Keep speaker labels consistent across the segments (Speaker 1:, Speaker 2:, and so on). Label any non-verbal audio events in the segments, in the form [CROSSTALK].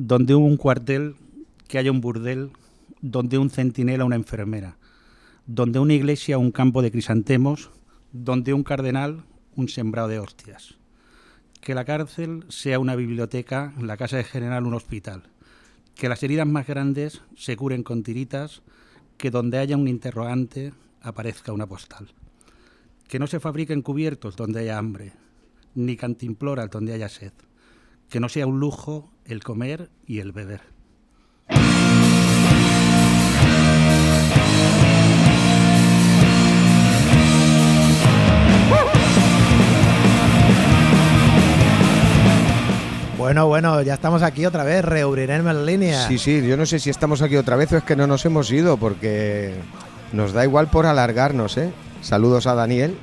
Speaker 1: donde hubo un cuartel, que haya un burdel, donde un centinela una enfermera, donde una iglesia un campo de crisantemos, donde un cardenal un sembrado de hostias. Que la cárcel sea una biblioteca, la casa de general un hospital. Que las heridas más grandes se curen con tiritas, que donde haya un interrogante aparezca una postal. Que no se fabriquen cubiertos donde haya hambre, ni cantimploras donde haya sed. Que no sea un lujo el comer y el beber.
Speaker 2: Bueno, bueno, ya estamos aquí otra vez, reubriremos en línea.
Speaker 3: Sí, sí, yo no sé si estamos aquí otra vez o es que no nos hemos ido, porque nos da igual por alargarnos, ¿eh? Saludos a Daniel.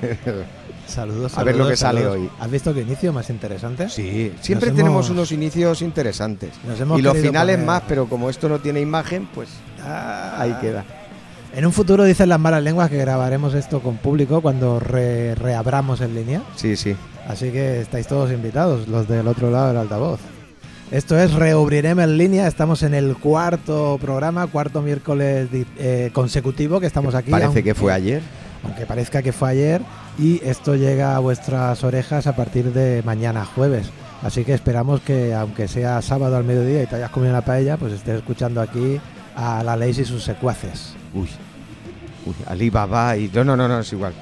Speaker 3: [LAUGHS]
Speaker 2: Saludos,
Speaker 3: A ver lo
Speaker 2: saludos,
Speaker 3: que sale hoy.
Speaker 2: ¿Has visto qué inicio más interesante?
Speaker 3: Sí, siempre
Speaker 2: Nos
Speaker 3: tenemos
Speaker 2: hemos-
Speaker 3: unos inicios interesantes. Y los finales
Speaker 2: poner-
Speaker 3: más, pero como esto no tiene imagen, pues
Speaker 2: Ah.
Speaker 3: ahí queda.
Speaker 2: En un futuro dicen las malas lenguas que grabaremos esto con público cuando re- reabramos en línea.
Speaker 3: Sí, sí.
Speaker 2: Así que estáis todos invitados, los del otro lado del altavoz. Esto es Reubriremos en línea. Estamos en el cuarto programa, cuarto miércoles eh, consecutivo que estamos aquí.
Speaker 3: Parece
Speaker 2: aunque-
Speaker 3: que fue ayer.
Speaker 2: Aunque parezca que fue ayer. Y esto llega a vuestras orejas a partir de mañana jueves. Así que esperamos que, aunque sea sábado al mediodía y te hayas comido una paella, pues estés escuchando aquí a la ley y sus secuaces.
Speaker 3: Uy. Uy, Alibaba y. No, no, no, no, es igual.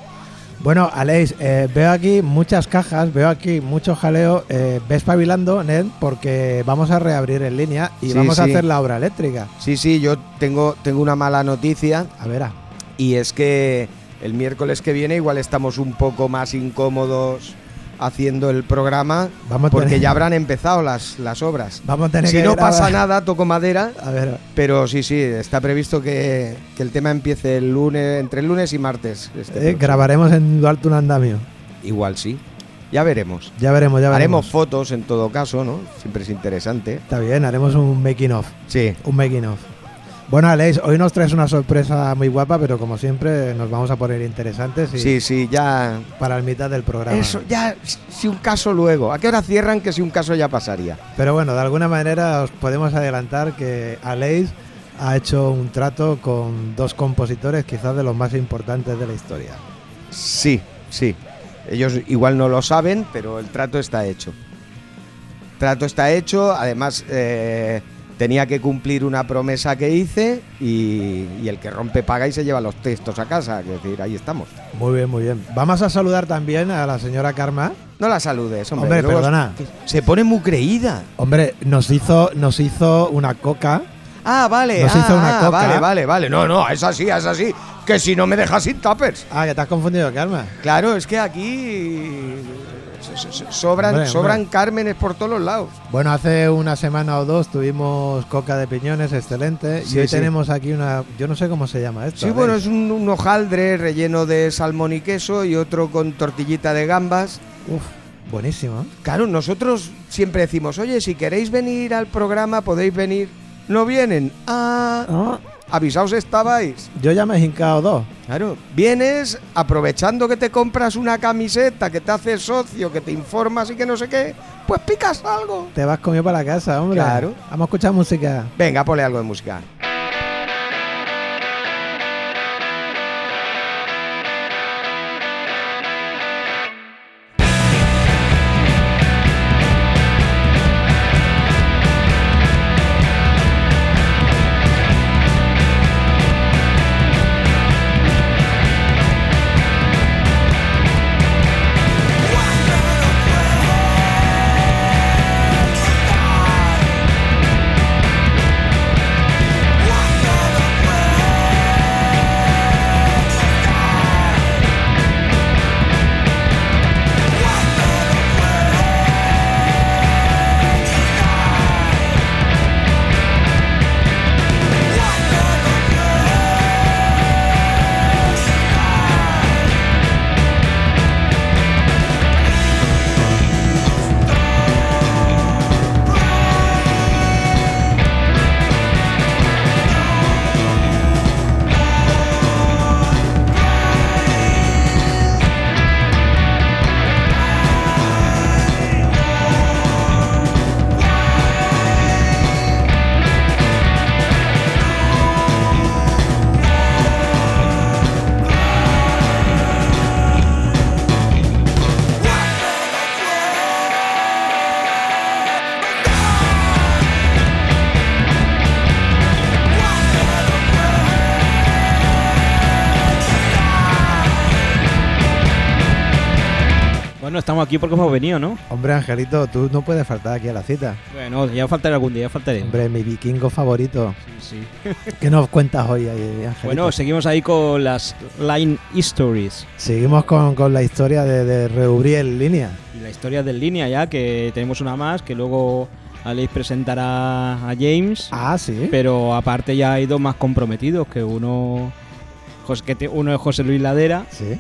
Speaker 2: Bueno, Aleix, eh, veo aquí muchas cajas, veo aquí mucho jaleo. Eh, ve espabilando, Ned, porque vamos a reabrir en línea y
Speaker 3: Sí,
Speaker 2: vamos a hacer la obra eléctrica.
Speaker 3: Sí, sí, yo tengo, tengo una mala noticia
Speaker 2: A ver, ah,
Speaker 3: y es que el miércoles que viene igual estamos un poco más incómodos haciendo el programa
Speaker 2: vamos
Speaker 3: porque
Speaker 2: tener,
Speaker 3: ya habrán empezado las, las obras.
Speaker 2: vamos a tener
Speaker 3: Si
Speaker 2: que
Speaker 3: no
Speaker 2: grabar-
Speaker 3: pasa nada, toco madera,
Speaker 2: A ver,
Speaker 3: pero sí, sí, está previsto que, que el tema empiece el lunes, entre el lunes y martes. este
Speaker 2: eh, grabaremos en Duarte un andamio.
Speaker 3: Igual sí. Ya veremos.
Speaker 2: Ya veremos, ya veremos.
Speaker 3: Haremos fotos en todo caso, ¿no? Siempre es interesante.
Speaker 2: Está bien, haremos un making of.
Speaker 3: Sí.
Speaker 2: Un making of. Bueno, Aleix, hoy nos traes una sorpresa muy guapa, pero como siempre nos vamos a poner interesantes y
Speaker 3: Sí, sí, ya.
Speaker 2: para el mitad del programa.
Speaker 3: Eso, ya, si un caso luego. ¿A qué hora cierran que si un caso ya pasaría?
Speaker 2: Pero bueno, de alguna manera os podemos adelantar que Aleix ha hecho un trato con dos compositores quizás de los más importantes de la historia.
Speaker 3: Sí, sí. Ellos igual no lo saben, pero el trato está hecho. Trato está hecho, además eh, tenía que cumplir una promesa que hice y, y el que rompe paga y se lleva los textos a casa. Es decir, ahí estamos.
Speaker 2: Muy bien, muy bien. Vamos a saludar también a la señora Karma.
Speaker 3: No la saludes, hombre.
Speaker 2: Hombre,
Speaker 3: luego
Speaker 2: perdona.
Speaker 3: Se pone muy creída.
Speaker 2: Hombre, nos hizo, nos hizo una coca.
Speaker 3: Ah, vale.
Speaker 2: Nos
Speaker 3: ah,
Speaker 2: hizo una
Speaker 3: ah,
Speaker 2: coca.
Speaker 3: Vale, vale, vale. No, no, es así, es así. Que si no me dejas sin tuppers.
Speaker 2: Ah, que te has confundido, Karma.
Speaker 3: Claro, es que aquí sobran,
Speaker 2: Hombre,
Speaker 3: sobran
Speaker 2: hombre.
Speaker 3: cármenes por todos los lados.
Speaker 2: Bueno, hace una semana o dos tuvimos coca de piñones, excelente.
Speaker 3: Sí,
Speaker 2: y hoy
Speaker 3: sí.
Speaker 2: tenemos aquí una, yo no sé cómo se llama esto.
Speaker 3: Sí, bueno, es un, un hojaldre relleno de salmón y queso y otro con tortillita de gambas.
Speaker 2: Uf, buenísimo.
Speaker 3: Claro, nosotros siempre decimos, oye, si queréis venir al programa, podéis venir. No vienen. Ah,
Speaker 2: Ah,
Speaker 3: avisaos estabais.
Speaker 2: yo ya me he hincado dos.
Speaker 3: Claro, vienes aprovechando que te compras una camiseta, que te haces socio, que te informas y que no sé qué, pues picas algo.
Speaker 2: Te vas comido para la casa, hombre.
Speaker 3: Claro.
Speaker 2: Vamos a escuchar música.
Speaker 3: Venga, ponle algo de música.
Speaker 4: Estamos aquí porque hemos venido, ¿no?
Speaker 2: Hombre, Angelito, tú no puedes faltar aquí a la cita.
Speaker 4: Bueno, ya faltaré algún día, ya faltaré.
Speaker 2: Hombre, mi vikingo favorito.
Speaker 4: Sí, sí. [LAUGHS]
Speaker 2: ¿Qué nos cuentas hoy, Angelito?
Speaker 4: Bueno, seguimos ahí con las Line Histories.
Speaker 2: Seguimos con, con la historia de, de Reubriel Línea.
Speaker 4: Y la historia del línea ya, que tenemos una más, que luego Alex presentará a James.
Speaker 2: Ah, sí.
Speaker 4: Pero aparte ya hay dos más comprometidos, que uno, que uno es José Luis Ladera
Speaker 2: Sí.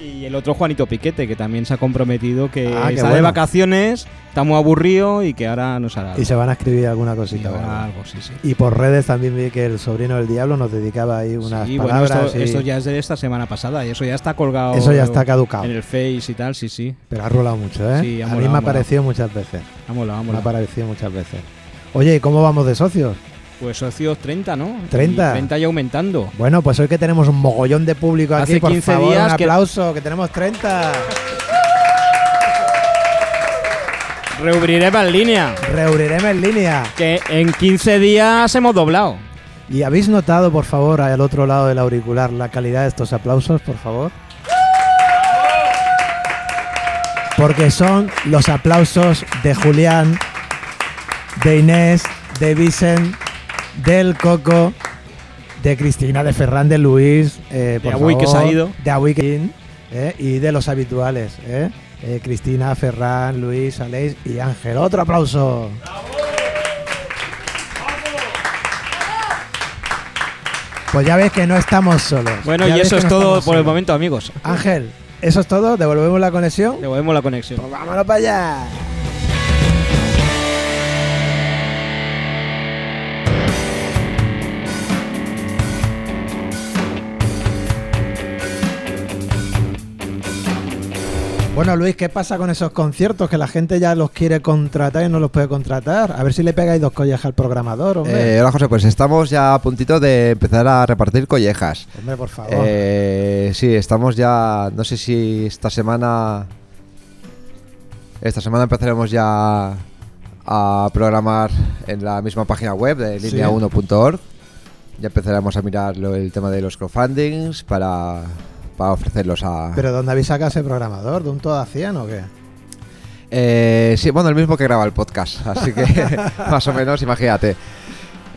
Speaker 4: Y el otro Juanito Piquete, que también se ha comprometido que
Speaker 2: Ah,
Speaker 4: está de
Speaker 2: bueno.
Speaker 4: vacaciones, está muy aburrido y que ahora nos hará
Speaker 2: Y se van a escribir alguna cosita. ¿verdad?
Speaker 4: algo, sí, sí.
Speaker 2: Y por redes también vi que el sobrino del diablo nos dedicaba ahí unas
Speaker 4: Sí, bueno, esto,
Speaker 2: y-
Speaker 4: esto ya es de esta semana pasada y eso ya está colgado
Speaker 2: Eso ya está caducado.
Speaker 4: en el Face y tal, sí, sí.
Speaker 2: Pero ha rolado mucho, ¿eh?
Speaker 4: Sí, ha
Speaker 2: a mí
Speaker 4: molado,
Speaker 2: me ha
Speaker 4: ha molado.
Speaker 2: parecido muchas veces.
Speaker 4: Vamos, vamos.
Speaker 2: Me ha parecido muchas veces. Oye, ¿y cómo vamos de socios?
Speaker 4: Pues socios 30, ¿no?
Speaker 2: 30.
Speaker 4: Y 30 y aumentando.
Speaker 2: Bueno, pues hoy que tenemos un mogollón de público aquí, por
Speaker 4: 15
Speaker 2: favor,
Speaker 4: días
Speaker 2: un
Speaker 4: que-
Speaker 2: aplauso, que... tenemos 30.
Speaker 4: Reubriremos en línea.
Speaker 2: Reuniremos en línea.
Speaker 4: Que en 15 días hemos doblado.
Speaker 2: ¿Y habéis notado, por favor, al otro lado del auricular, la calidad de estos aplausos, por favor? Porque son los aplausos de Julián, de Inés, de Vicen, del Coco, de Cristina, de Ferran, de Luis, eh, por
Speaker 4: Agüi, que se ha ido.
Speaker 2: de que- eh, y de los habituales, eh. Eh, Cristina, Ferran, Luis, Aleix y Ángel. Otro aplauso. Pues ya ves que no estamos solos.
Speaker 4: Bueno,
Speaker 2: Ya
Speaker 4: y eso es
Speaker 2: no
Speaker 4: todo por el momento, amigos.
Speaker 2: Ángel, ¿eso es todo? ¿Devolvemos la conexión?
Speaker 4: Devolvemos la conexión.
Speaker 2: Pues vámonos para allá. Bueno, Luis, ¿qué pasa con esos conciertos que la gente ya los quiere contratar y no los puede contratar? A ver si le pegáis dos collejas al programador, hombre.
Speaker 5: Eh, hola José, pues estamos ya a puntito de empezar a repartir collejas.
Speaker 2: hombre, por favor.
Speaker 5: Eh, sí, estamos ya, no sé si esta semana, esta semana empezaremos ya a programar en la misma página web de
Speaker 2: Sí.
Speaker 5: linea1.org. Ya empezaremos a mirar lo- el tema de los crowdfundings para, para ofrecerlos a...
Speaker 2: ¿Pero dónde habéis sacado ese programador? ¿De un todo a 100 o qué?
Speaker 5: Eh, sí, bueno, el mismo que graba el podcast, así que [LAUGHS] [LAUGHS] más o menos, imagínate.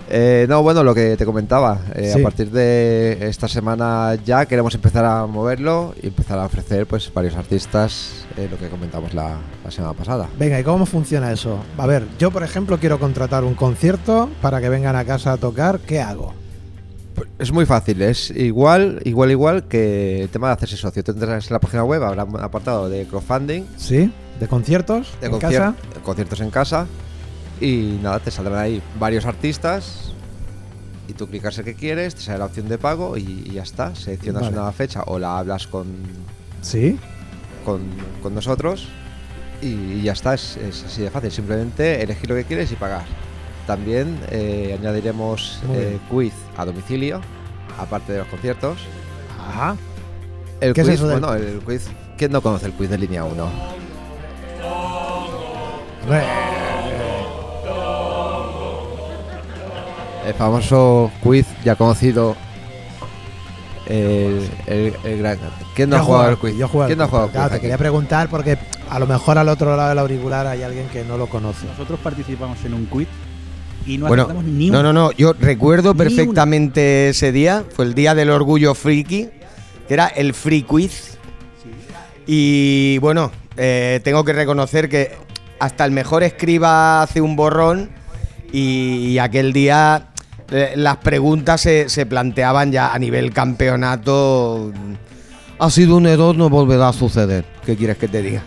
Speaker 5: Eh, no, bueno, lo que te comentaba, eh,
Speaker 2: Sí.
Speaker 5: a partir de esta semana ya queremos empezar a moverlo y empezar a ofrecer pues varios artistas, eh, lo que comentamos la, la semana pasada.
Speaker 2: Venga, ¿y cómo funciona eso? A ver, yo por ejemplo quiero contratar un concierto para que vengan a casa a tocar, ¿qué hago?
Speaker 5: Es muy fácil, es igual, igual, igual que el tema de hacerse socio. Tendrás en la página web, habrá un apartado de crowdfunding,
Speaker 2: ¿Sí? ¿De conciertos?
Speaker 5: de
Speaker 2: ¿En
Speaker 5: concier-
Speaker 2: casa?
Speaker 5: conciertos en casa y nada, te saldrán ahí varios artistas y tú clicas el que quieres, te sale la opción de pago y, y ya está. Seleccionas
Speaker 2: Vale.
Speaker 5: una fecha o la hablas con,
Speaker 2: ¿Sí?
Speaker 5: con, con nosotros y, y ya está, es, es así de fácil. Simplemente elegir lo que quieres y pagar. También eh, añadiremos eh, quiz a domicilio, aparte de los conciertos.
Speaker 2: Ajá.
Speaker 5: El
Speaker 2: ¿Qué es
Speaker 5: quiz,
Speaker 2: eso
Speaker 5: bueno, el quiz, ¿quién no conoce el quiz de línea 1? El famoso quiz ya conocido. El, el- el gran. ¿Quién no
Speaker 2: Yo
Speaker 5: ha jugado al quiz?
Speaker 2: Yo al
Speaker 5: ¿Quién no ha
Speaker 2: quiz,
Speaker 5: jugado al
Speaker 2: claro,
Speaker 5: quiz?
Speaker 2: te
Speaker 5: aquí?
Speaker 2: quería preguntar porque a lo mejor al otro lado del auricular hay alguien que no lo conoce.
Speaker 1: Nosotros participamos en un quiz y no
Speaker 3: Bueno,
Speaker 1: ni
Speaker 3: No,
Speaker 1: uno.
Speaker 3: no, no. Yo recuerdo
Speaker 1: una.
Speaker 3: perfectamente ese día. Fue el día del orgullo friki, que era el free quiz. Y bueno, eh, tengo que reconocer que hasta el mejor escriba hace un borrón. Y, y aquel día eh, las preguntas se, se planteaban ya a nivel campeonato. Ha sido un error, no volverá a suceder. ¿Qué quieres que te diga?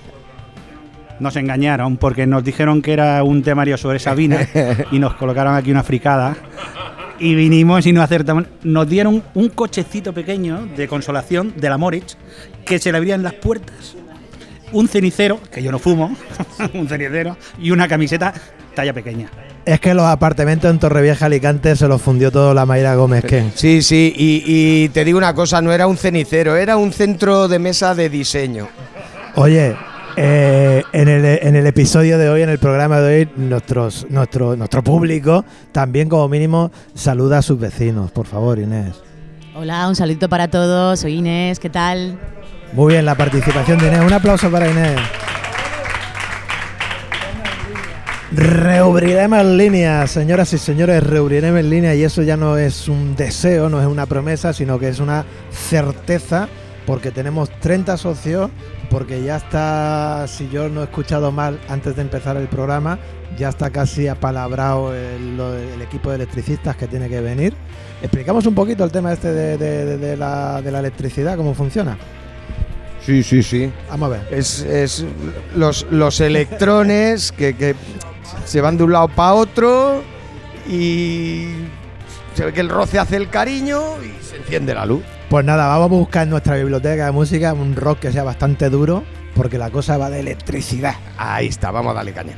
Speaker 1: Nos engañaron porque nos dijeron que era un temario sobre Sabina [LAUGHS] y nos colocaron aquí una fricada. Y vinimos y no acertamos. Nos dieron un cochecito pequeño de consolación de la Moritz que se le abrían las puertas. Un cenicero, que yo no fumo, [LAUGHS] un cenicero, y una camiseta talla pequeña.
Speaker 2: Es que los apartamentos en Torrevieja Alicante se los fundió todo la Mayra Gómez Ken.
Speaker 3: Sí, sí, y, y te digo una cosa, no era un cenicero, era un centro de mesa de diseño.
Speaker 2: Oye, eh, en, el, en el episodio de hoy, en el programa de hoy, nuestros, nuestro, nuestro público también como mínimo saluda a sus vecinos, por favor, Inés.
Speaker 6: Hola, un saludito para todos. Soy Inés, ¿qué tal?
Speaker 2: Muy bien la participación de Inés. Un aplauso para Inés. Reubriremos en línea, señoras y señores, reubriremos en línea y eso ya no es un deseo, no es una promesa, sino que es una certeza porque tenemos 30 socios, porque ya está, si yo no he escuchado mal antes de empezar el programa, ya está casi apalabrado el, equipo de electricistas que tiene que venir. Explicamos un poquito el tema este de, de- de- de la, de la electricidad, cómo funciona.
Speaker 3: Sí, sí, sí.
Speaker 2: Vamos a ver.
Speaker 3: Es, es los, los electrones [LAUGHS] que, que se van de un lado para otro y se ve que el roce hace el cariño y se enciende la luz.
Speaker 2: Pues nada, vamos a buscar en nuestra biblioteca de música un rock que sea bastante duro, porque la cosa va de electricidad.
Speaker 3: Ahí está, vamos a darle caña.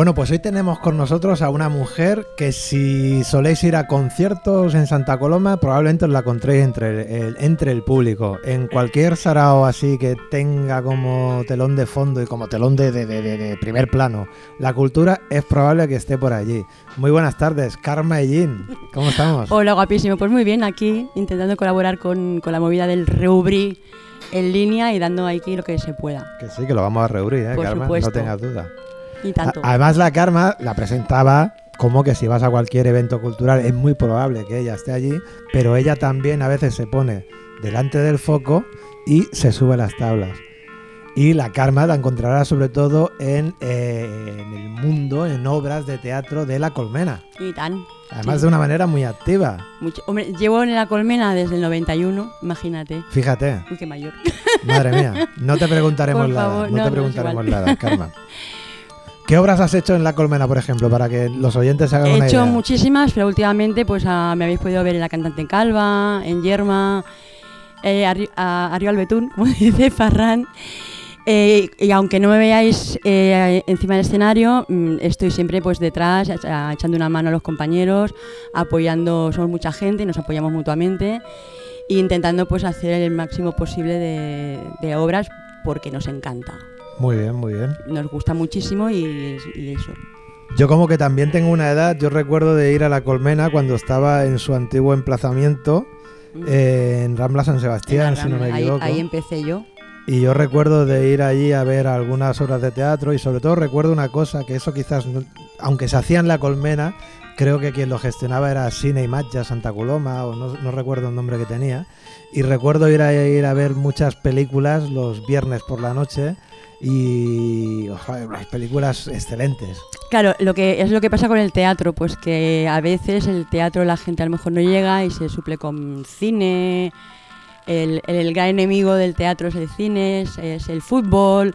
Speaker 2: Bueno, pues hoy tenemos con nosotros a una mujer que si soléis ir a conciertos en Santa Coloma, probablemente os la encontréis entre el, entre el público. En cualquier sarao así que tenga como telón de fondo y como telón de, de- de- de- primer plano la cultura, es probable que esté por allí. Muy buenas tardes, Karma Ellín. ¿Cómo estamos?
Speaker 6: Hola, guapísimo. Pues muy bien, aquí intentando colaborar con, con la movida del Reubrí en línea y dando aquí lo que se pueda.
Speaker 2: Que sí, que lo vamos a reunir, ¿eh,
Speaker 6: Por
Speaker 2: Karma?
Speaker 6: supuesto.
Speaker 2: No tengas duda.
Speaker 6: Y tanto.
Speaker 2: A- Además, la Karma la presentaba como que si vas a cualquier evento cultural es muy probable que ella esté allí, pero ella también a veces se pone delante del foco y se sube a las tablas. Y la Karma la encontrará sobre todo en, eh, en el mundo, en obras de teatro de La Colmena.
Speaker 6: Y tan.
Speaker 2: Además
Speaker 6: Sí.
Speaker 2: de una manera muy activa.
Speaker 6: Mucho- Hombre, llevo en la colmena desde el 91, imagínate.
Speaker 2: Fíjate,
Speaker 6: Uy, qué mayor.
Speaker 2: madre mía, no te preguntaremos
Speaker 6: Por favor,
Speaker 2: no,
Speaker 6: no,
Speaker 2: te
Speaker 6: no,
Speaker 2: preguntaremos
Speaker 6: igual.
Speaker 2: edad, Karma. [LAUGHS] ¿Qué obras has hecho en La Colmena, por ejemplo, para que los oyentes se hagan
Speaker 6: He
Speaker 2: una
Speaker 6: hecho
Speaker 2: idea?
Speaker 6: muchísimas, pero últimamente pues ah, me habéis podido ver en La Cantante Calva, en Yerma, eh, a, a, Río Albetún, como dice Farran. Eh, y aunque no me veáis eh, encima del escenario, mm, estoy siempre pues detrás, echa- echando una mano a los compañeros, apoyando, somos mucha gente y nos apoyamos mutuamente, e intentando pues hacer el máximo posible de, de obras porque nos encanta,
Speaker 2: Muy bien, muy bien.
Speaker 6: nos gusta muchísimo y, y eso.
Speaker 2: Yo como que también tengo una edad, yo recuerdo de ir a la Colmena cuando estaba en su antiguo emplazamiento eh, en Rambla San Sebastián,
Speaker 6: En la
Speaker 2: si no me
Speaker 6: Rambla, ahí-
Speaker 2: equivoco.
Speaker 6: ahí empecé yo.
Speaker 2: Y yo recuerdo de ir allí a ver algunas obras de teatro y sobre todo recuerdo una cosa, que eso quizás, aunque se hacía en la Colmena, creo que quien lo gestionaba era Cine Imatge Santa Coloma, o no, no recuerdo el nombre que tenía. Y recuerdo ir a, ir a ver muchas películas los viernes por la noche y ojo, las películas excelentes.
Speaker 6: Claro, lo que es lo que pasa con el teatro, pues que a veces el teatro la gente a lo mejor no llega y se suple con cine. El, el gran enemigo del teatro es el cine, es, es el fútbol,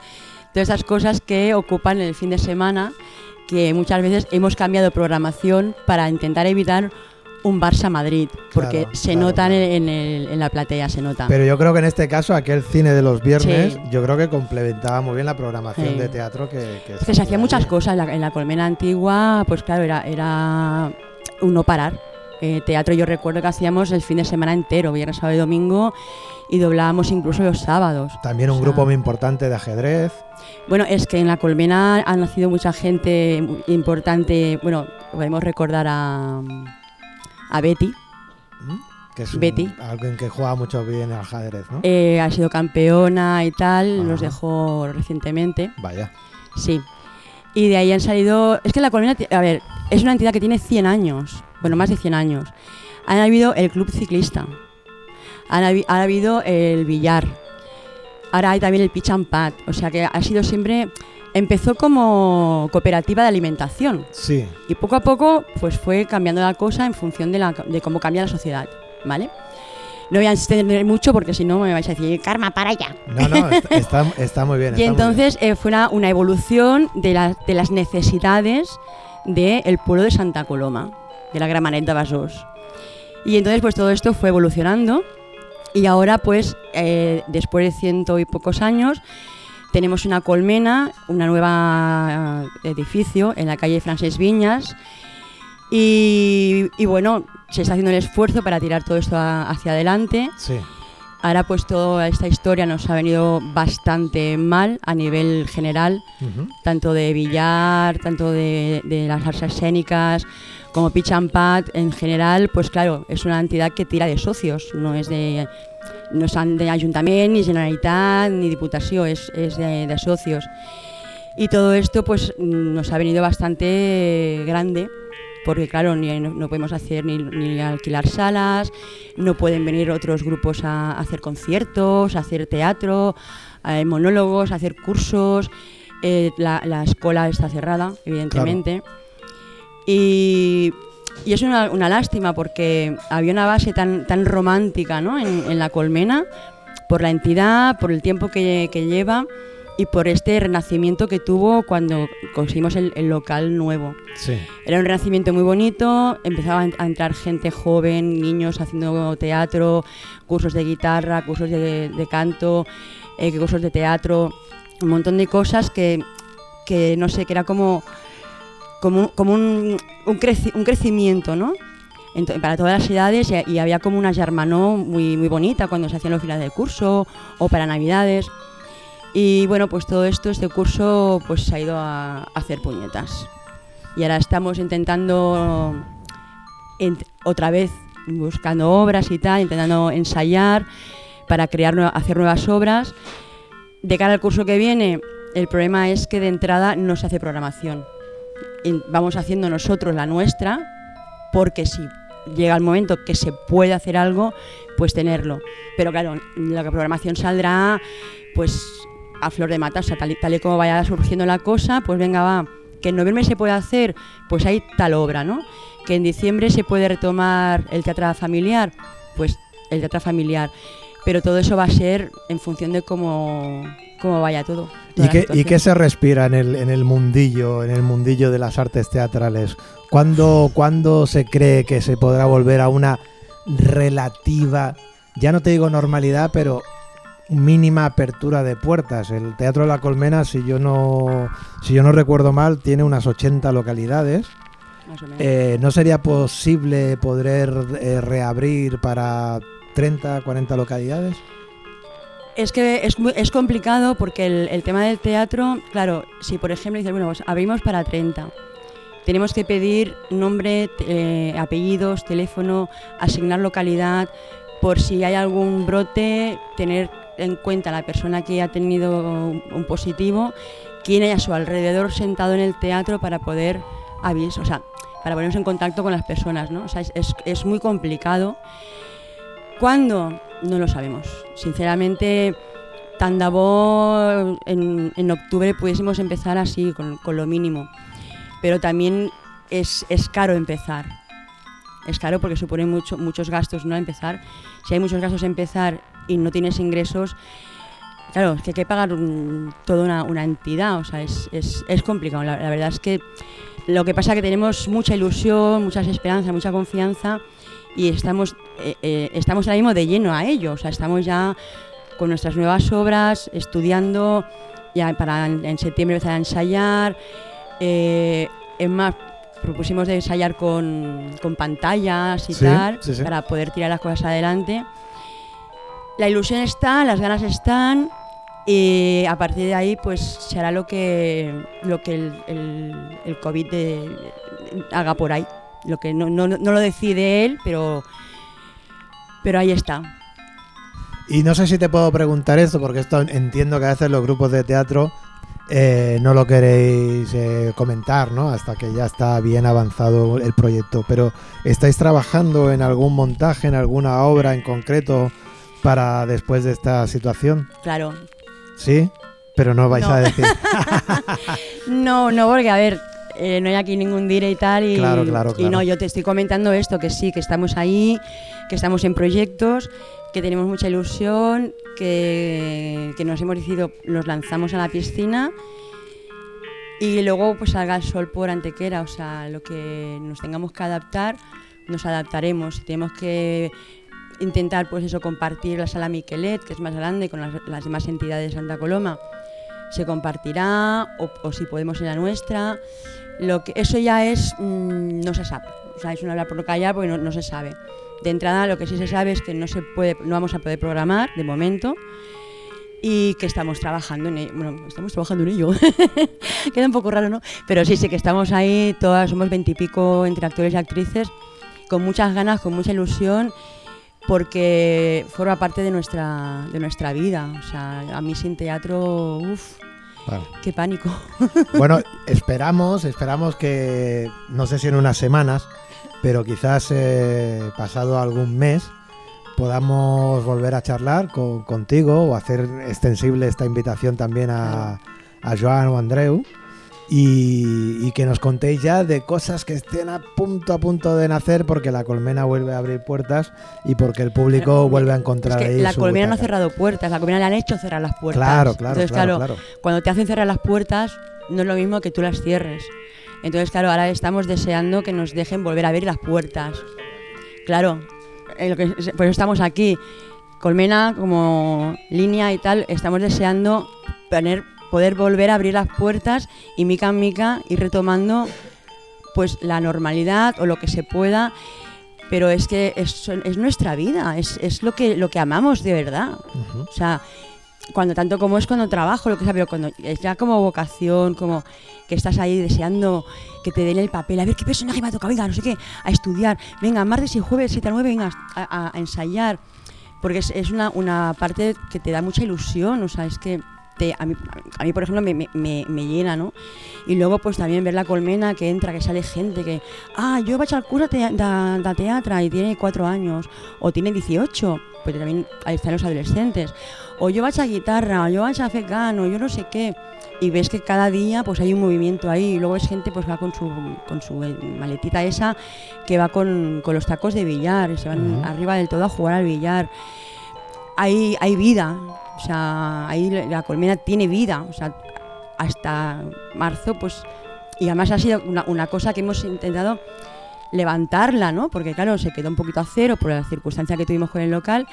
Speaker 6: todas esas cosas que ocupan el fin de semana, que muchas veces hemos cambiado programación para intentar evitar un Barça Madrid, porque
Speaker 2: Claro,
Speaker 6: se
Speaker 2: claro,
Speaker 6: notan
Speaker 2: claro.
Speaker 6: En, el- en la platea, se nota.
Speaker 2: Pero yo creo que en este caso aquel cine de los viernes,
Speaker 6: Sí.
Speaker 2: yo creo que complementaba muy bien la programación
Speaker 6: Sí.
Speaker 2: de teatro que, que
Speaker 6: que se hacían muchas cosas en la, en la colmena antigua, pues claro, era, era un no parar. Eh, teatro yo recuerdo que hacíamos el fin de semana entero, viernes, sábado y domingo, y doblábamos incluso los sábados.
Speaker 2: También un
Speaker 6: O sea,
Speaker 2: grupo muy importante de ajedrez.
Speaker 6: Bueno, es que en la colmena ha nacido mucha gente importante. Bueno, podemos recordar a, a Betty,
Speaker 2: ¿m? que es un-
Speaker 6: Betty.
Speaker 2: alguien que juega mucho bien al ajedrez, ¿no?
Speaker 6: eh, ha sido campeona y tal, nos
Speaker 2: Ajá.
Speaker 6: dejó recientemente.
Speaker 2: Vaya.
Speaker 6: Sí. Y de ahí han salido. Es que la colmena, a ver, es una entidad que tiene 100 años. Bueno, más de 100 años. Han habido el club ciclista. Han habi- ha habido el billar. Ahora hay también el pitch and pad. O sea que ha sido siempre empezó como cooperativa de alimentación
Speaker 2: Sí.
Speaker 6: y poco a poco pues fue cambiando la cosa en función de, la- de cómo cambia la sociedad, ¿vale? No voy a extender mucho porque si no me vais a decir, Karma, para allá.
Speaker 2: No, no, [LAUGHS] está, está- está muy bien.
Speaker 6: Y entonces eh, fue una, una evolución de, la- de las necesidades del pueblo de Santa Coloma, de la Gramanet de Besòs. Y entonces pues todo esto fue evolucionando y ahora pues eh, después de ciento y pocos años tenemos una colmena, una nueva eh, edificio en la calle Francesc Viñas y, y bueno, se está haciendo el esfuerzo para tirar todo esto a- hacia adelante.
Speaker 2: Sí.
Speaker 6: Ahora pues toda esta historia nos ha venido bastante mal a nivel general, tanto de billar, tanto de, de las artes escénicas, como Pitch and Pat en general, pues claro, es una entidad que tira de socios, no es de no son de ayuntamiento, ni Generalitat, ni Diputación, es, es de, de socios. Y todo esto pues nos ha venido bastante grande, porque claro, ni, no, podemos hacer ni, ni alquilar salas, no pueden venir otros grupos a, a hacer conciertos, a hacer teatro, eh, monólogos, a hacer cursos. eh, la, la escuela está cerrada, evidentemente. Y, y es una, una lástima porque había una base tan, tan romántica ¿no? en, en la colmena, por la entidad, por el tiempo que, que lleva y por este renacimiento que tuvo cuando conseguimos el- el local nuevo.
Speaker 2: Sí.
Speaker 6: Era un renacimiento muy bonito, empezaba a en- a entrar gente joven, niños haciendo teatro, cursos de guitarra, cursos de, de canto, eh, cursos de teatro, un montón de cosas que, que no sé, que era como, como, como un, un, creci- un crecimiento, ¿no? Ento- para todas las edades y, y había como una germanó muy, muy bonita cuando se hacían los finales del curso o para navidades. Y bueno, pues todo esto, este curso, pues se ha ido a, a hacer puñetas. Y ahora estamos intentando ent- otra vez buscando obras y tal, intentando ensayar para crear, hacer nuevas obras. De cara al curso que viene, el problema es que de entrada no se hace programación. Vamos haciendo nosotros la nuestra, porque si llega el momento que se puede hacer algo, pues tenerlo. Pero claro, la programación saldrá pues a flor de mata, o sea, tal y, tal y como vaya surgiendo la cosa, pues venga, va, que en noviembre se puede hacer, pues hay tal obra, ¿no? Que en diciembre se puede retomar el teatro familiar, pues el teatro familiar. Pero todo eso va a ser en función de cómo, cómo vaya todo.
Speaker 2: ¿Y qué, ¿Y
Speaker 6: situación.
Speaker 2: qué se respira en el, en el mundillo, en el mundillo de las artes teatrales? ¿Cuándo, ¿Cuándo se cree que se podrá volver a una relativa, ya no te digo normalidad, pero mínima apertura de puertas? El Teatro de la Colmena, si yo no, si yo no recuerdo mal, tiene unas 80 localidades.
Speaker 6: Más o menos.
Speaker 2: Eh, ¿No sería posible poder eh, reabrir para 30, 40 localidades?
Speaker 6: Es que es, es complicado porque el, el tema del teatro, claro, si por ejemplo dices, bueno, pues abrimos para 30, tenemos que pedir nombre, eh, apellidos, teléfono, asignar localidad, por si hay algún brote, tener en cuenta la persona que ha tenido un, positivo, quién hay a su alrededor sentado en el teatro para poder avisar, o sea, para ponernos en contacto con las personas, ¿no? O sea, es, es- muy complicado. ¿Cuándo? No lo sabemos. Sinceramente, Tandabó en, en octubre pudiésemos empezar así, con, con lo mínimo. Pero también es, es caro empezar. Es caro porque supone mucho, muchos gastos no empezar. Si hay muchos gastos empezar y no tienes ingresos, claro, es que hay que pagar un- toda una, una entidad. O sea, es, es, es complicado. La, la verdad es que lo que pasa es que tenemos mucha ilusión, muchas esperanzas, mucha confianza y estamos, eh, eh, estamos ahora mismo de lleno a ello. O sea, estamos ya con nuestras nuevas obras, estudiando, ya para en, en septiembre empezar a ensayar. Eh, es más, propusimos de ensayar con, con pantallas y
Speaker 2: Sí,
Speaker 6: tal,
Speaker 2: sí, sí.
Speaker 6: para poder tirar las cosas adelante. La ilusión está, las ganas están y a partir de ahí pues se hará lo que, lo que el, el- el COVID de- haga por ahí. Lo que no, no- no lo decide él, pero, pero ahí está.
Speaker 2: Y no sé si te puedo preguntar esto, porque esto entiendo que a veces los grupos de teatro eh, no lo queréis eh, comentar, ¿no? Hasta que ya está bien avanzado el proyecto. Pero ¿estáis trabajando en algún montaje, en alguna obra en concreto para después de esta situación?
Speaker 6: Claro,
Speaker 2: ¿Sí? Pero no vais
Speaker 6: No.
Speaker 2: a decir. [LAUGHS]
Speaker 6: No, no, porque a ver, eh, no hay aquí ningún dire y tal. Y,
Speaker 2: Claro, claro,
Speaker 6: y no, yo te estoy comentando esto, que sí, que estamos ahí, que estamos en proyectos, que tenemos mucha ilusión, que, que nos hemos decidido, nos lanzamos a la piscina y luego pues salga el sol por antequera, o sea, lo que nos tengamos que adaptar, nos adaptaremos. Si tenemos que intentar pues eso, compartir la sala Miquelet, que es más grande, con las, las demás entidades de Santa Coloma, se compartirá, o, si podemos en la nuestra. Lo que, eso ya es, mm, no se sabe, es un hablar por callar porque no, no se sabe. De entrada, lo que sí se sabe es que no, se puede, no vamos a poder programar de momento y que estamos trabajando en ello. Bueno, estamos trabajando en ello. [LAUGHS] Queda un poco raro, ¿no? Pero sí, sí que estamos ahí, todas somos veintipico entre actores y actrices, con muchas ganas, con mucha ilusión, porque forma parte de nuestra, de nuestra vida. O sea, a mí sin teatro, uff,
Speaker 2: Vale.
Speaker 6: qué pánico. [LAUGHS]
Speaker 2: Bueno, esperamos, esperamos que, no sé si en unas semanas, pero quizás eh, pasado algún mes, podamos volver a charlar con- contigo o hacer extensible esta invitación también a, a Joan o Andreu y, y que nos contéis ya de cosas que estén a punto a punto de nacer porque la colmena vuelve a abrir puertas y porque el público vuelve a
Speaker 6: Es
Speaker 2: encontrar
Speaker 6: que
Speaker 2: ahí
Speaker 6: la
Speaker 2: su
Speaker 6: colmena no ha cerrado puertas, la colmena le han hecho cerrar las puertas.
Speaker 2: Claro, claro,
Speaker 6: Entonces,
Speaker 2: claro,
Speaker 6: claro,
Speaker 2: claro.
Speaker 6: cuando te hacen cerrar las puertas, no es lo mismo que tú las cierres. Entonces, claro, ahora estamos deseando que nos dejen volver a abrir las puertas. Claro, eh, lo que- por eso estamos aquí. Colmena, como línea y tal, estamos deseando tener, poder volver a abrir las puertas y mica en mica ir retomando pues la normalidad o lo que se pueda. Pero es que es, es nuestra vida, es, es lo, que, lo que amamos de verdad.
Speaker 2: Ujú.
Speaker 6: O sea, cuando tanto como es cuando trabajo, lo que sea, pero cuando es ya como vocación, como que estás ahí deseando que te den el papel, a ver qué personaje me ha tocado, venga, no sé qué, a estudiar, venga, martes y jueves, 7 a 9, venga, a, a- a ensayar, porque es, es una, una parte que te da mucha ilusión, o sea, es que te, a, mí, a mí, por ejemplo, me, me- me- llena, ¿no? Y luego, pues también ver la colmena que entra, que sale gente que, ah, yo vaig al cura de, de, de teatro y tiene cuatro años, o tiene 18, pues también ahí están los adolescentes, o yo vaig a guitarra, o yo vaig a fer cant, o yo no sé qué. Y ves que cada día pues hay un movimiento ahí y luego es gente pues va con su, con su maletita esa que va con, con los tacos de billar, y se van arriba del todo a jugar al billar. Hay, hay vida, o sea, ahí la colmena tiene vida, o sea, hasta marzo pues... Y además ha sido una, una cosa que hemos intentado levantarla, ¿no? Porque claro, se quedó un poquito a cero por la circunstancia que tuvimos con el local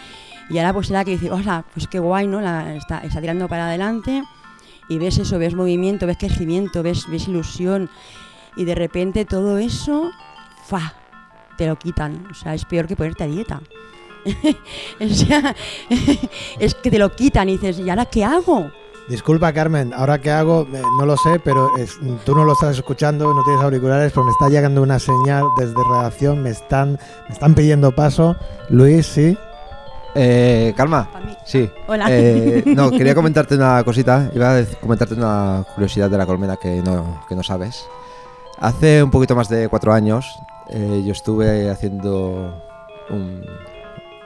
Speaker 6: y ahora pues era que dice, o sea, pues qué guay, ¿no? La, está, está tirando para adelante y ves eso, ves movimiento, ves crecimiento, ves, ves ilusión y de repente todo eso, ¡fa! te lo quitan, o sea, es peor que ponerte a dieta. [LAUGHS] o sea, [LAUGHS] es que te lo quitan y dices, ¿y ahora qué hago?
Speaker 2: Disculpa, Carmen, ahora qué hago, Eh, no lo sé, pero es- tú no lo estás escuchando, no tienes auriculares, pero me está llegando una señal desde redacción, me están, me están pidiendo paso. Luis, sí.
Speaker 5: Eh, calma. Sí.
Speaker 6: Hola.
Speaker 5: Eh, no, quería [LAUGHS] comentarte una cosita. Iba a comentarte una curiosidad de la colmena que no, que no sabes. Hace un poquito más de cuatro años eh, yo estuve haciendo un,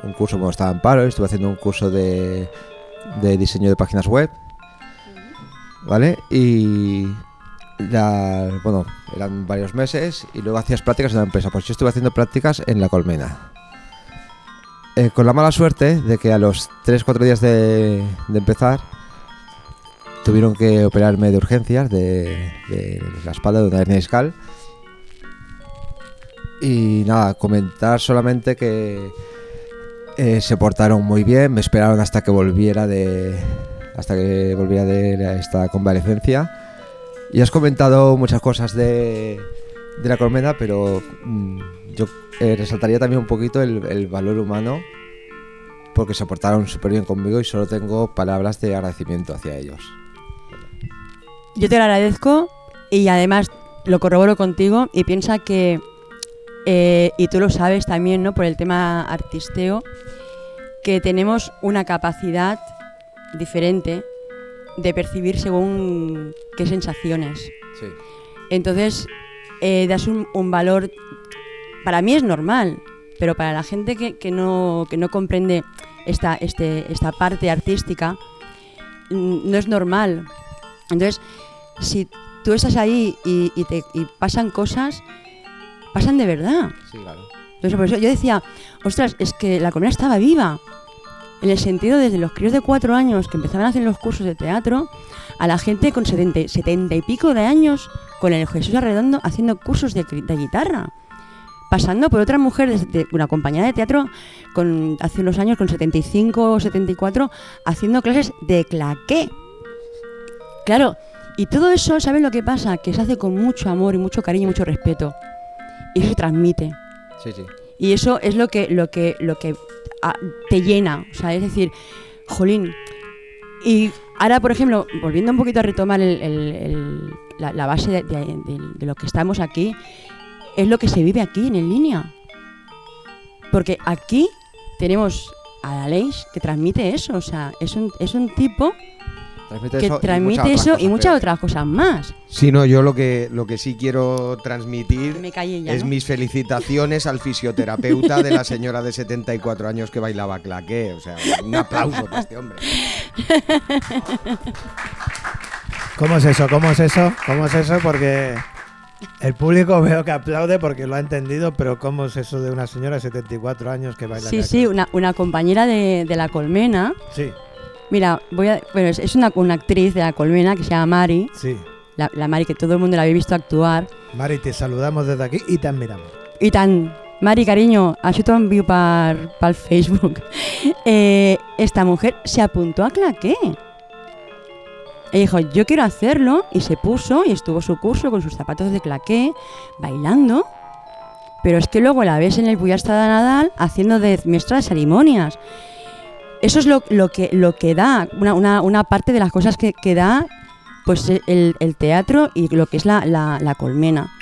Speaker 5: un curso, cuando estaba en paro, estuve haciendo un curso de, de diseño de páginas web. ¿Vale? Y bueno, eran varios meses y luego hacías prácticas en la empresa. Pues yo estuve haciendo prácticas en la colmena. Eh, con la mala suerte de que a los 3-4 días de, de empezar tuvieron que operarme de urgencias de, de la espalda de una hernia discal. Y nada, comentar solamente que eh, se portaron muy bien, me esperaron hasta que volviera de hasta que volviera de esta convalecencia. Y has comentado muchas cosas de, de la colmena, pero mm, yo eh, resaltaría también un poquito el, el valor humano porque se portaron súper bien conmigo y solo tengo palabras de agradecimiento hacia ellos.
Speaker 6: Yo te lo agradezco y además lo corroboro contigo y piensa que, eh, y tú lo sabes también, ¿no? Por el tema artisteo, que tenemos una capacidad diferente de percibir según qué sensaciones.
Speaker 5: Sí.
Speaker 6: Entonces, eh, das un, un valor, para mí es normal, pero para la gente que, que no, que no comprende esta, este, esta parte artística, no es normal. Entonces, si tú estás ahí y, y te, y pasan cosas, pasan de verdad.
Speaker 5: Sí, claro.
Speaker 6: Entonces, por eso yo decía, ostras, es que la colmena estaba viva. En el sentido desde los críos de cuatro años que empezaban a hacer los cursos de teatro, a la gente con 70, 70 y pico de años, con el Jesús Arredondo, haciendo cursos de, de guitarra. Pasando por otra mujer, de, de una compañera de teatro, con, hace unos años, con 75 o 74, haciendo clases de claqué. Claro, y todo eso, ¿sabes lo que pasa? Que se hace con mucho amor y mucho cariño y mucho respeto. Y eso se transmite.
Speaker 5: Sí, sí.
Speaker 6: Y eso es lo que, lo que, lo que ah, te llena. O sea, es decir, jolín. Y ahora, por ejemplo, volviendo un poquito a retomar el- el- el- la, la base de, de- de- de lo que estamos aquí, es lo que se vive aquí en, en línea. Porque aquí tenemos a la ley que transmite eso. O sea, es un, es un tipo
Speaker 5: Transmite
Speaker 6: que
Speaker 5: eso y
Speaker 6: transmite
Speaker 5: muchas otras
Speaker 6: eso y
Speaker 5: cosas
Speaker 6: muchas otras cosas más.
Speaker 3: Sí, no, yo lo que, lo que sí quiero transmitir
Speaker 6: Me callé ya.
Speaker 3: es
Speaker 6: ¿no?
Speaker 3: mis felicitaciones al fisioterapeuta de la señora de 74 años que bailaba claqué. O sea, un aplauso para este hombre.
Speaker 2: ¿Cómo es eso? ¿Cómo es eso? ¿Cómo es eso? Porque el público veo que aplaude porque lo ha entendido, pero ¿cómo es eso de una señora de 74 años que baila
Speaker 6: Sí, sí, una, una compañera de, de la colmena.
Speaker 2: Sí,
Speaker 6: Mira, voy a, bueno, es- es una, una actriz de la colmena que se llama Mari,
Speaker 2: sí.
Speaker 6: la, la Mari que todo el mundo la había visto actuar.
Speaker 2: Mari, te saludamos desde aquí y te admiramos.
Speaker 6: I tant. Mari, cariño, això t'ho envio per, pel Facebook. [LAUGHS] Eh, esta mujer se apuntó a claqué. Y dijo, yo quiero hacerlo, y se puso y estuvo su curso con sus zapatos de claqué, bailando. Pero es que luego la ves en el Puyasta de Nadal haciendo de maestra de ceremonias. Eso es lo, lo que, lo que da, una, una- una parte de las cosas que, que da pues el, el teatro y lo que es la, la- la colmena.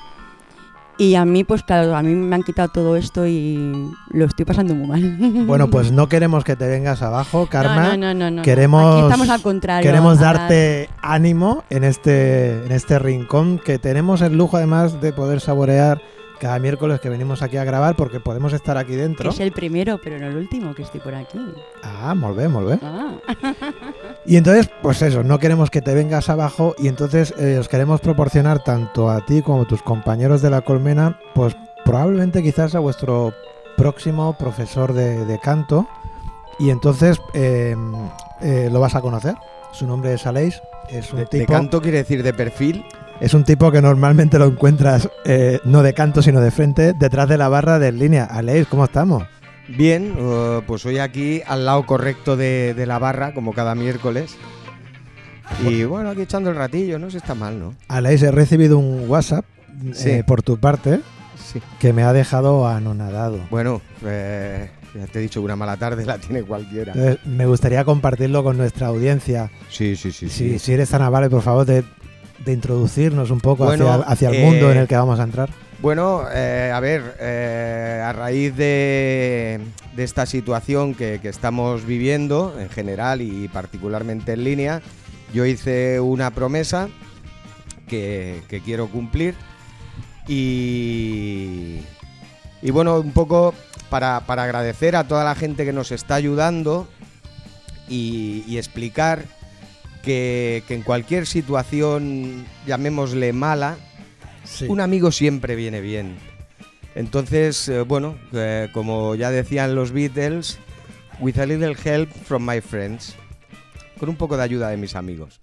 Speaker 6: Y a mí, pues claro, a mí me han quitado todo esto y lo estoy pasando muy mal. [LAUGHS]
Speaker 2: Bueno, pues no queremos que te vengas abajo, Karma.
Speaker 6: No, no, no, no.
Speaker 2: Queremos-
Speaker 6: Aquí estamos al contrario.
Speaker 2: Queremos
Speaker 6: dar-
Speaker 2: darte ánimo en este, en este rincón que tenemos el lujo además de poder saborear cada miércoles que venimos aquí a grabar porque podemos estar aquí
Speaker 6: Que
Speaker 2: dentro.
Speaker 6: es el primero, pero no el último, que estoy por aquí.
Speaker 2: Ah, molt bé, molt bé.
Speaker 6: Ah. [LAUGHS]
Speaker 2: Y entonces, pues eso, no queremos que te vengas abajo y entonces eh, os queremos proporcionar tanto a ti como a tus compañeros de la colmena, pues probablemente quizás a vuestro próximo profesor de, de canto y entonces eh, eh, lo vas a conocer. Su nombre es Aleix, es un
Speaker 3: De, de
Speaker 2: tipo...
Speaker 3: canto quiere decir de perfil.
Speaker 2: Es un tipo que normalmente lo encuentras eh, no de canto sino de frente, detrás de la barra de línea. Aleix, ¿cómo estamos?
Speaker 3: Bien, eh, pues hoy aquí al lado correcto de, de la barra, como cada miércoles. Y bueno, aquí echando el ratillo, no se está mal, ¿no?
Speaker 2: Aleix, he recibido un WhatsApp
Speaker 3: Sí.
Speaker 2: eh, por tu parte
Speaker 3: Sí.
Speaker 2: que me ha dejado anonadado.
Speaker 3: Bueno, eh, ya te he dicho, una mala tarde la tiene cualquiera.
Speaker 2: Entonces, me gustaría compartirlo con nuestra audiencia.
Speaker 3: Sí, sí, sí.
Speaker 2: Si, si eres tan amable, por favor, de, de introducirnos un poco
Speaker 3: Bueno,
Speaker 2: hacia, hacia el
Speaker 3: eh,
Speaker 2: mundo en el que vamos a entrar.
Speaker 3: Bueno, eh, a ver, eh, a raíz de, de esta situación que, que estamos viviendo en general y particularmente en línea, yo hice una promesa que, que quiero cumplir y, y bueno, un poco para, para agradecer a toda la gente que nos está ayudando y, y explicar que, que en cualquier situación, llamémosle mala,
Speaker 2: Sí.
Speaker 3: un amigo siempre viene bien. Entonces, eh, bueno, eh, como ya decían los Beatles, with a little help from my friends. Con un poco de ayuda de mis amigos.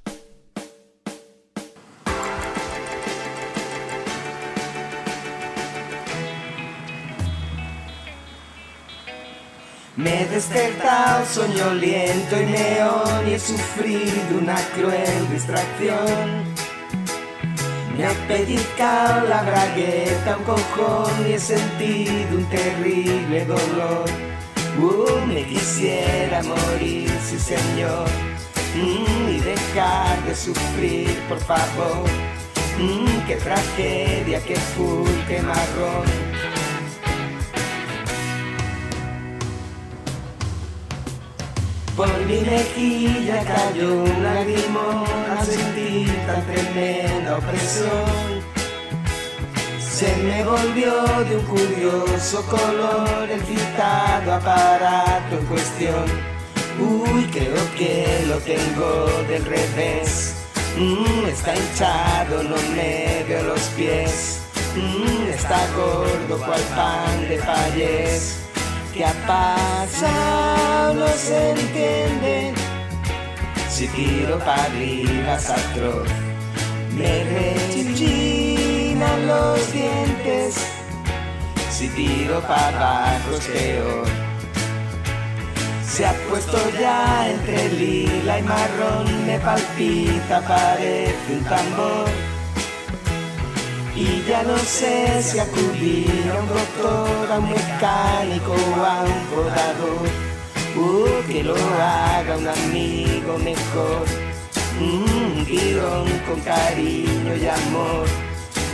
Speaker 7: Me he despertado soñoliento y león y he sufrido una cruel distracción. Me ha pellizcado la bragueta un cojón y he sentido un terrible dolor. Uh, me quisiera morir, sí señor, Mm, y dejar de sufrir, por favor. Mm, qué tragedia, qué full, qué marrón. Por mi mejilla cayó un lagrimón al sentir tan tremenda opresión. Se me volvió de un curioso color el citado aparato en cuestión. Uy, creo que lo tengo del revés. Mm, está hinchado, no me veo los pies. Mm, está gordo cual pan de payés. ¿Qué ha pasado? No se entiende. Si tiro para arriba es atroz. Me rechichinan los dientes. Si tiro para abajo peor. Se ha puesto ya entre lila y marrón, me palpita, parece un tambor. Y ya no sé si acudir a un doctor, a un mecánico o a un podador. Uh, que lo haga un amigo mejor. Un tirón con cariño y amor.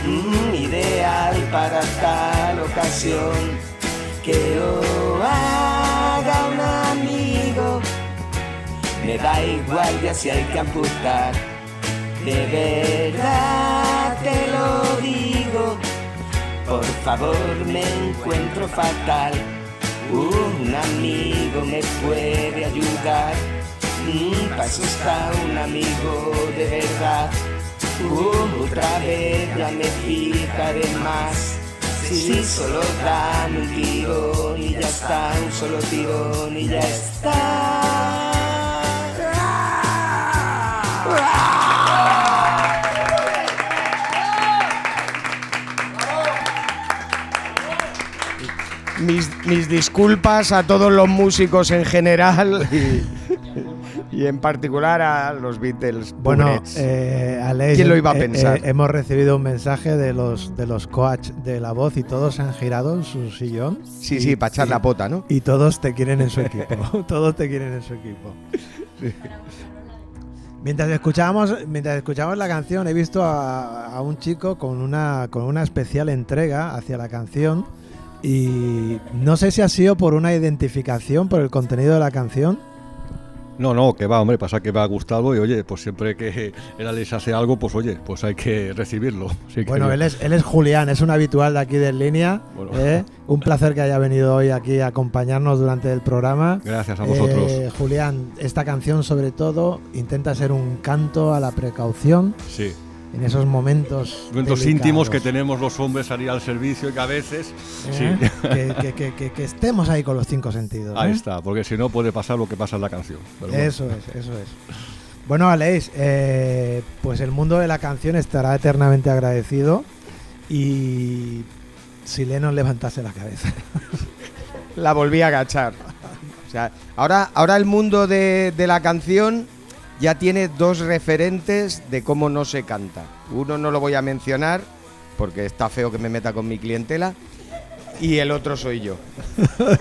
Speaker 7: Mm, ideal para tal ocasión. Que lo haga un amigo. Me da igual ya si hay que amputar. De verdad te lo. Por favor me encuentro fatal. Un amigo me puede ayudar. Para eso está un amigo de verdad. Uh, otra vez ya me fijaré más. Si solo dan un tirón y ya está, un solo tirón y ya está.
Speaker 3: Mis, mis disculpas a todos los músicos en general y, [LAUGHS] y en particular a los Beatles.
Speaker 2: Bueno, eh, Aleix,
Speaker 3: ¿Quién lo iba a
Speaker 2: eh,
Speaker 3: pensar?
Speaker 2: eh, hemos recibido un mensaje de los de los coach de la voz y todos han girado en su sillón.
Speaker 3: sí,
Speaker 2: y-
Speaker 3: sí, para echar
Speaker 2: y-
Speaker 3: la pota, ¿no?
Speaker 2: Y todos te quieren en su [LAUGHS] equipo. [LAUGHS] todos te quieren en su equipo. Mientras escuchábamos, mientras escuchábamos la canción, he visto a, a un chico con una, con una especial entrega hacia la canción. Y no sé si ha sido por una identificación por el contenido de la canción.
Speaker 8: No, no, que va, hombre, pasa que me ha gustado y oye, pues siempre que el Alex hace algo, pues oye, pues hay que recibirlo. [LAUGHS] Que-
Speaker 2: Bueno, él es, él es Julián, es un habitual de aquí de En línea.
Speaker 8: Bueno.
Speaker 2: ¿eh? [LAUGHS] Un placer que haya venido hoy aquí a acompañarnos durante el programa.
Speaker 8: Gracias a vosotros.
Speaker 2: Eh, Julián, esta canción sobre todo intenta ser un canto a la precaución
Speaker 8: Sí.
Speaker 2: En esos momentos.
Speaker 8: Momentos íntimos que tenemos los hombres salir al servicio y que a veces.
Speaker 2: ¿eh?
Speaker 8: Sí.
Speaker 2: que, que- que- que- que estemos ahí con los cinco sentidos.
Speaker 8: Ahí
Speaker 2: ¿eh?
Speaker 8: está, porque si no puede pasar lo que pasa en la canción. Pero bueno.
Speaker 2: Eso es, eso es. Bueno, Aleix, eh, pues el mundo de la canción estará eternamente agradecido y si Lennon levantase la cabeza.
Speaker 3: La volví a agachar. O sea, ahora, ahora el mundo de, de la canción ya tiene dos referentes de cómo no se canta. Uno no lo voy a mencionar porque está feo que me meta con mi clientela y el otro soy yo. [LAUGHS]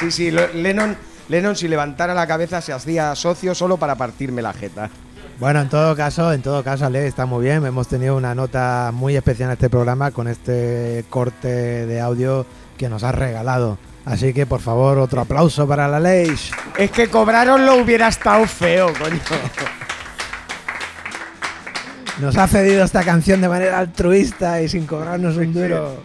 Speaker 3: Sí, sí, Lennon, Lennon si levantara la cabeza se hacía socio solo para partirme la jeta.
Speaker 2: Bueno, en todo caso, en todo caso, Aleix, está muy bien. Hemos tenido una nota muy especial en este programa con este corte de audio que nos has regalado. Así que, por favor, otro aplauso para la Aleix.
Speaker 3: Es que cobraron lo hubiera estado feo, coño.
Speaker 2: Nos ha cedido esta canción de manera altruista y sin cobrarnos un duro.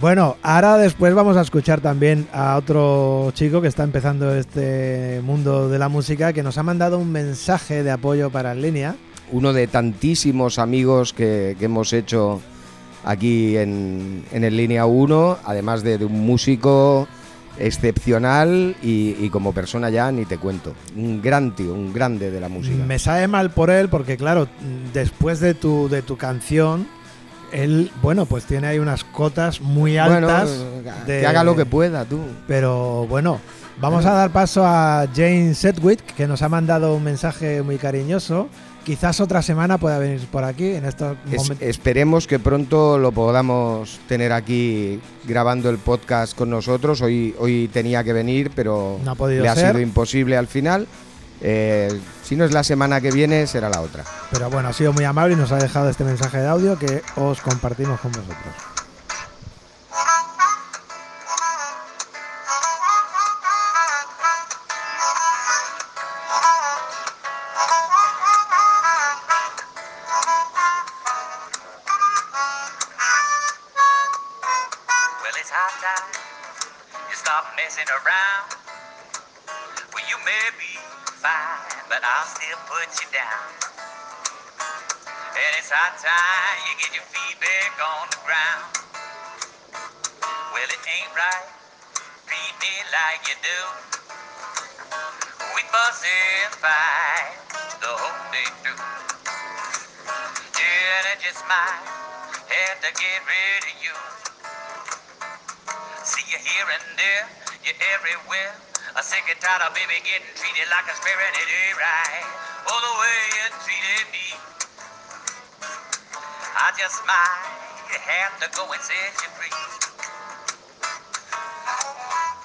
Speaker 2: Bueno, ahora después vamos a escuchar también a otro chico que está empezando este mundo de la música que nos ha mandado un mensaje de apoyo para en línea.
Speaker 3: uno de tantísimos amigos que, que hemos hecho aquí en, en el Línea 1, además de, de un músico excepcional y, y como persona ya ni te cuento. Un gran tío, un grande de la música.
Speaker 2: Me sabe mal por él porque, claro, después de tu, de tu canción, él, bueno, pues tiene ahí unas cotas muy
Speaker 3: Bueno,
Speaker 2: altas. de-
Speaker 3: que haga lo que pueda, tú.
Speaker 2: Pero bueno, vamos a dar paso a Jane Sedgwick, que nos ha mandado un mensaje muy cariñoso. Quizás otra semana pueda venir por aquí en estos
Speaker 3: Es-
Speaker 2: momentos.
Speaker 3: esperemos que pronto lo podamos tener aquí grabando el podcast con nosotros. Hoy, hoy tenía que venir, pero
Speaker 2: No ha podido
Speaker 3: le ha sido imposible al final. Eh, si no es la semana que viene, será la otra.
Speaker 2: Pero bueno, ha sido muy amable y nos ha dejado este mensaje de audio que os compartimos con vosotros.
Speaker 9: Get your feet back on the ground. Well, it ain't right, treat me like you do. We and fight the whole day through. Yeah, and I just might have to get rid of you. See you here and there, you're everywhere. I'm sick and tired of baby getting treated like a and it ain't right. Oh, the way you treated me. I just might have to go and set you free.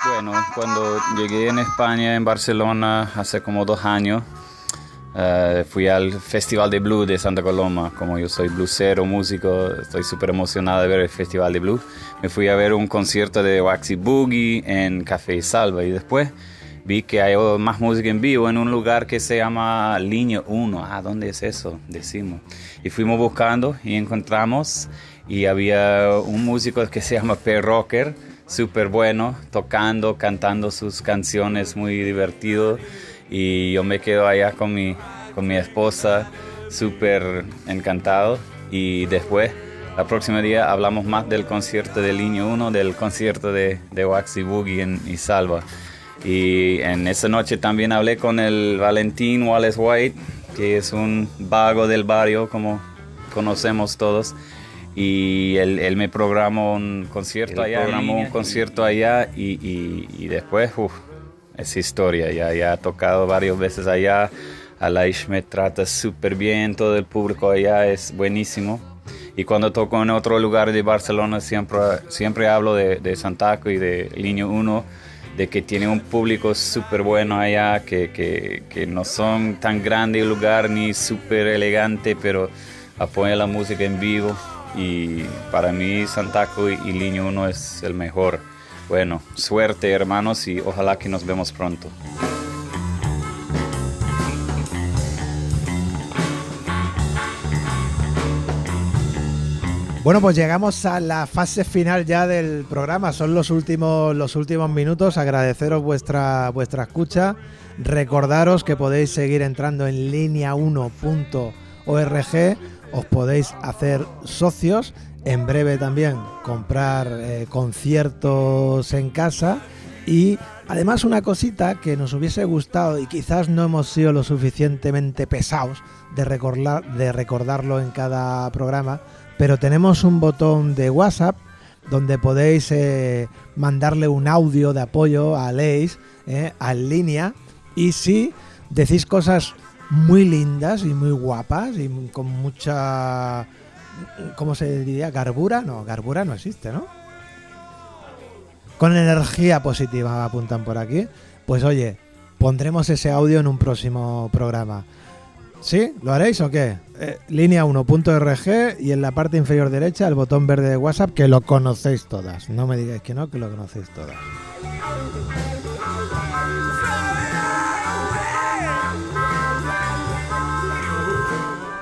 Speaker 10: Bueno, cuando llegué en España, en Barcelona, hace como dos años, eh, fui al Festival de Blues de Santa Coloma. Como yo soy bluesero, músico, estoy súper emocionado de ver el Festival de Blues. Me fui a ver un concierto de Waxy Boogie en Café Salva y después vi que hay más música en vivo en un lugar que se llama Línea 1. Ah, ¿dónde es eso? Decimos. Y fuimos buscando y encontramos y había un músico que se llama P. Rocker, súper bueno, tocando, cantando sus canciones, muy divertido. Y yo me quedo allá con mi, con mi esposa, súper encantado. Y después, la próxima día, hablamos más del concierto de Línea 1, del concierto de, de Waxy Boogie en Isalva. Y en esa noche también hablé con el Valentín Wallace White, que es un vago del barrio, como conocemos todos. Y él, él me programó un concierto
Speaker 11: Él
Speaker 10: allá,
Speaker 11: programó un
Speaker 10: concierto allá y, y- y después, uff, es historia. Ya, ya ha tocado varias veces allá. Alaish me trata súper bien, todo el público allá es buenísimo. Y cuando toco en otro lugar de Barcelona siempre, siempre hablo de, de Santaco y de Línea 1, de que tiene un público súper bueno allá, que, que, que no son tan grande el lugar ni súper elegante, pero apoyan la música en vivo. Y para mí Santaco y, y Línea 1 es el mejor. Bueno, suerte hermanos y ojalá que nos vemos pronto.
Speaker 2: Bueno, pues llegamos a la fase final ya del programa. Son los últimos, los últimos minutos. Agradeceros vuestra, vuestra escucha. Recordaros que podéis seguir entrando en línea1.org. Os podéis hacer socios. En breve también comprar eh, conciertos en casa. Y además una cosita que nos hubiese gustado y quizás no hemos sido lo suficientemente pesados de, recordar, de recordarlo en cada programa, pero tenemos un botón de WhatsApp donde podéis eh, mandarle un audio de apoyo a Leis, eh, en línea, y si decís cosas muy lindas y muy guapas y con mucha, ¿cómo se diría? Garbura, no, garbura no existe, ¿no? Con energía positiva apuntan por aquí, pues oye, pondremos ese audio en un próximo programa. ¿Sí? ¿Lo haréis o qué? Eh, línea 1.rg y en la parte inferior derecha el botón verde de WhatsApp que lo conocéis todas. No me digáis que no, que lo conocéis todas.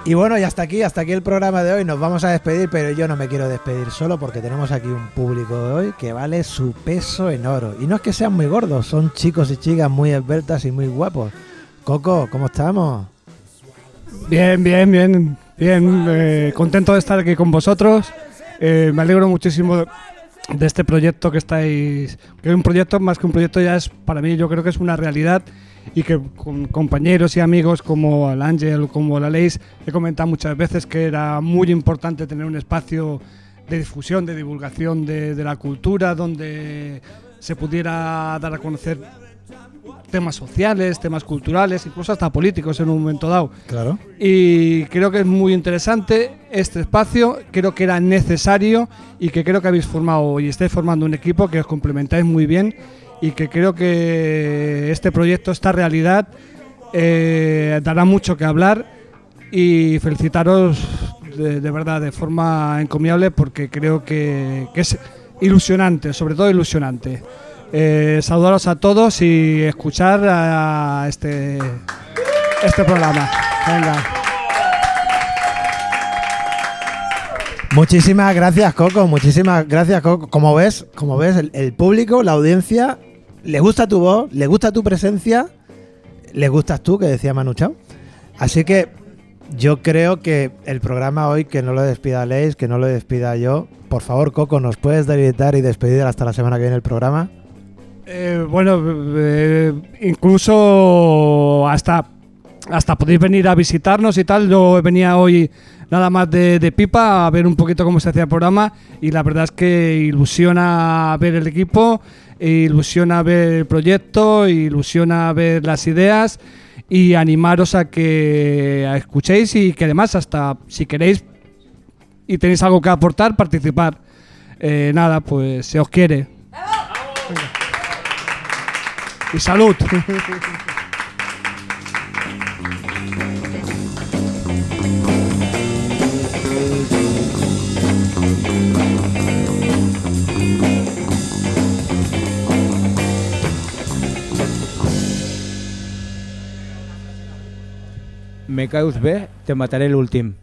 Speaker 2: Y bueno, y hasta aquí, hasta aquí el programa de hoy. Nos vamos a despedir, pero yo no me quiero despedir solo porque tenemos aquí un público de hoy que vale su peso en oro. Y no es que sean muy gordos, son chicos y chicas muy esbeltas y muy guapos. Coco, ¿cómo estamos?
Speaker 12: Bien, bien, bien, bien. eh, contento de estar aquí con vosotros. Eh, me alegro muchísimo de este proyecto que estáis. Que es un proyecto, más que un proyecto, ya es para mí, yo creo que es una realidad. Y que con compañeros y amigos como el Ángel, como la Leis, he comentado muchas veces que era muy importante tener un espacio de difusión, de divulgación de, de la cultura, donde se pudiera dar a conocer temas sociales, temas culturales, incluso hasta políticos en un momento dado.
Speaker 2: Claro.
Speaker 12: Y creo que es muy interesante este espacio, creo que era necesario y que creo que habéis formado y estáis formando un equipo que os complementáis muy bien y que creo que este proyecto, esta realidad, eh, dará mucho que hablar y felicitaros de, de verdad de forma encomiable porque creo que, que es ilusionante, sobre todo ilusionante. Eh, saludaros a todos y escuchar a este, este programa. Venga.
Speaker 2: Muchísimas gracias, Coco. Muchísimas gracias, Coco. Como ves, como ves, el, público, la audiencia, le gusta tu voz, le gusta tu presencia le gustas tú, que decía Manu Chao. Así que yo creo que el programa hoy, que no lo despida Leis, que no lo despida yo. Por favor, Coco, ¿nos puedes debilitar y despedir hasta la semana que viene el programa?
Speaker 12: Eh, bueno, eh, incluso hasta, hasta podéis venir a visitarnos y tal. Yo venía hoy nada más de, pipa a ver un poquito cómo se hacía el programa y la verdad es que ilusiona ver el equipo, ilusiona ver el proyecto, ilusiona ver las ideas y animaros a que escuchéis y que además hasta si queréis y tenéis algo que aportar, participar. Eh, nada, pues se os quiere. Y salud.
Speaker 11: Me caus bé, te mataré l'últim.